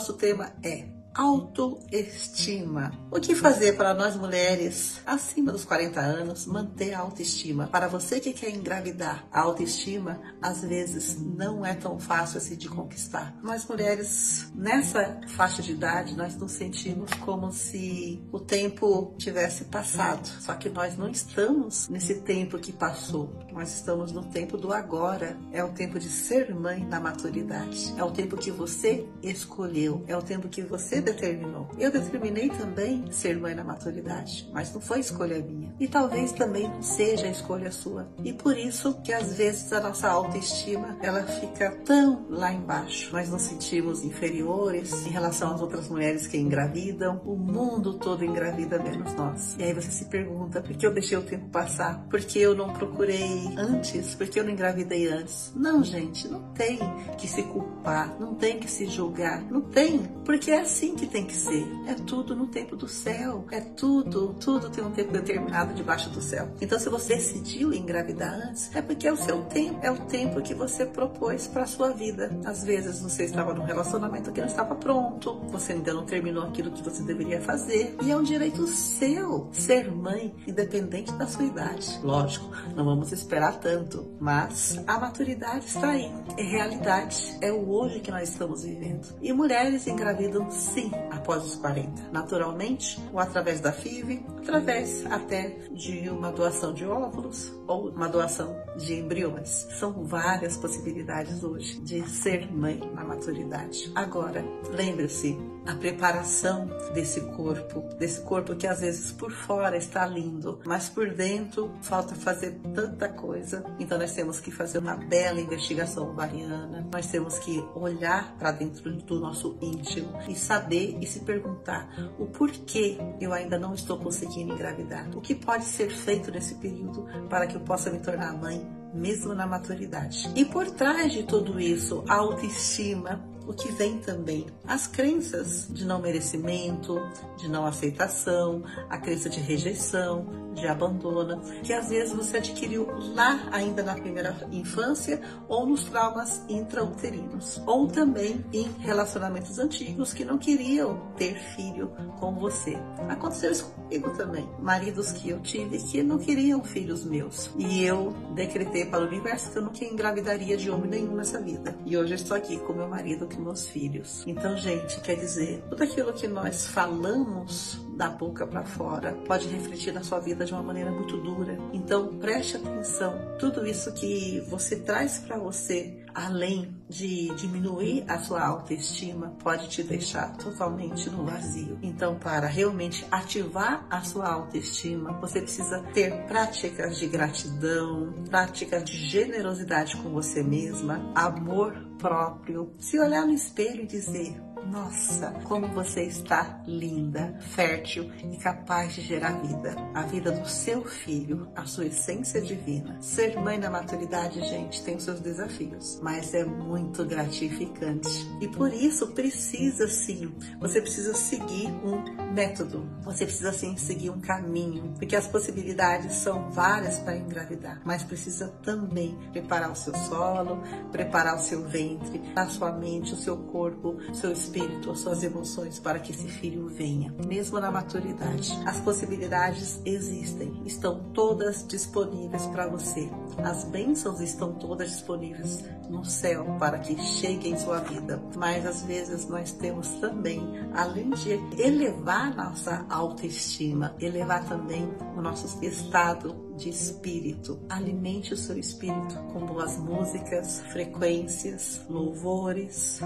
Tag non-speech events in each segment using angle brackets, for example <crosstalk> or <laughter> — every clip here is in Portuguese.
nosso tema é autoestima. O que fazer para nós mulheres acima dos 40 anos manter a autoestima? Para você que quer engravidar, a autoestima às vezes não é tão fácil assim de conquistar. Nós mulheres nessa faixa de idade, nós nos sentimos como se o tempo tivesse passado. Só que nós não estamos nesse tempo que passou. Nós estamos no tempo do agora. É o tempo de ser mãe na maturidade. É o tempo que você escolheu. É o tempo que você determinou. Eu determinei também ser mãe na maturidade, mas não foi escolha minha. E talvez também não seja a escolha sua. E por isso que às vezes a nossa autoestima ela fica tão lá embaixo. Nós nos sentimos inferiores em relação às outras mulheres que engravidam. O mundo todo engravida menos nós. E aí você se pergunta por que eu deixei o tempo passar? Por que eu não procurei antes? Por que eu não engravidei antes? Não, gente, não tem que se culpar, não tem que se julgar, não tem, porque é assim que tem que ser. É tudo no tempo do céu. É tudo, tudo tem um tempo determinado debaixo do céu. Então, se você decidiu engravidar antes, é porque é o seu tempo, é o tempo que você propôs para sua vida. Às vezes você estava num relacionamento que não estava pronto, você ainda não terminou aquilo que você deveria fazer, e é um direito seu ser mãe, independente da sua idade. Lógico, não vamos esperar tanto, mas a maturidade está aí. É realidade, é o hoje que nós estamos vivendo. E mulheres engravidam sim após os 40, naturalmente, ou através da FIV, através até de uma doação de óvulos ou uma doação de embriões. São várias possibilidades hoje de ser mãe na maturidade. Agora, lembre-se, a preparação desse corpo, desse corpo que às vezes por fora está lindo, mas por dentro falta fazer tanta coisa. Então nós temos que fazer uma bela investigação ovariana, nós temos que olhar para dentro do nosso íntimo e saber e se perguntar o porquê eu ainda não estou conseguindo engravidar. O que pode ser feito nesse período para que eu possa me tornar mãe mesmo na maturidade. E por trás de tudo isso, a autoestima, o que vem também as crenças de não merecimento, de não aceitação, a crença de rejeição, de abandono, que às vezes você adquiriu lá ainda na primeira infância ou nos traumas intrauterinos, ou também em relacionamentos antigos que não queriam ter filho com você. Aconteceu isso comigo também. Maridos que eu tive que não queriam filhos meus. E eu decretei para o universo que eu nunca engravidaria de homem nenhum nessa vida. E hoje eu estou aqui com meu marido que meus filhos. Então, gente, quer dizer, tudo aquilo que nós falamos da boca para fora pode refletir na sua vida de uma maneira muito dura. Então, preste atenção. Tudo isso que você traz para você, além de diminuir a sua autoestima, pode te deixar totalmente no vazio. Então, para realmente ativar a sua autoestima, você precisa ter práticas de gratidão, práticas de generosidade com você mesma, amor próprio, se olhar no espelho e dizer: nossa, como você está linda, fértil e capaz de gerar vida. A vida do seu filho, a sua essência divina. Ser mãe na maturidade, gente, tem seus desafios, mas é muito gratificante. E por isso precisa sim, você precisa seguir um método. Você precisa sim seguir um caminho, porque as possibilidades são várias para engravidar, mas precisa também preparar o seu solo, preparar o seu ventre, a sua mente, o seu corpo, o seu espírito espírito, as suas emoções para que esse filho venha, mesmo na maturidade. As possibilidades existem, estão todas disponíveis para você. As bênçãos estão todas disponíveis no céu para que chegue em sua vida. Mas às vezes nós temos também, além de elevar nossa autoestima, elevar também o nosso estado de espírito. Alimente o seu espírito com boas músicas, frequências, louvores,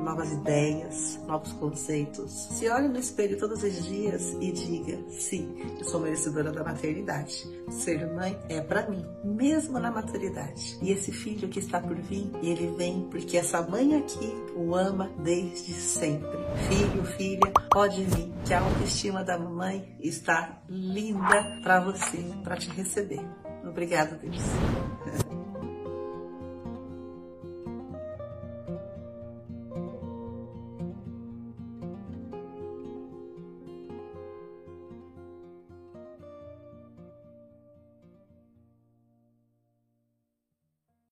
novas ideias, novos conceitos. Se olhe no espelho todos os dias e diga: sim, eu sou merecedora da maternidade. Ser mãe é para mim, mesmo na maturidade. E esse filho que está por vir, ele vem porque essa mãe aqui o ama desde sempre. Filho, filha, pode vir, que a autoestima da mamãe está linda para você, para te receber. Obrigada, Deus. <laughs>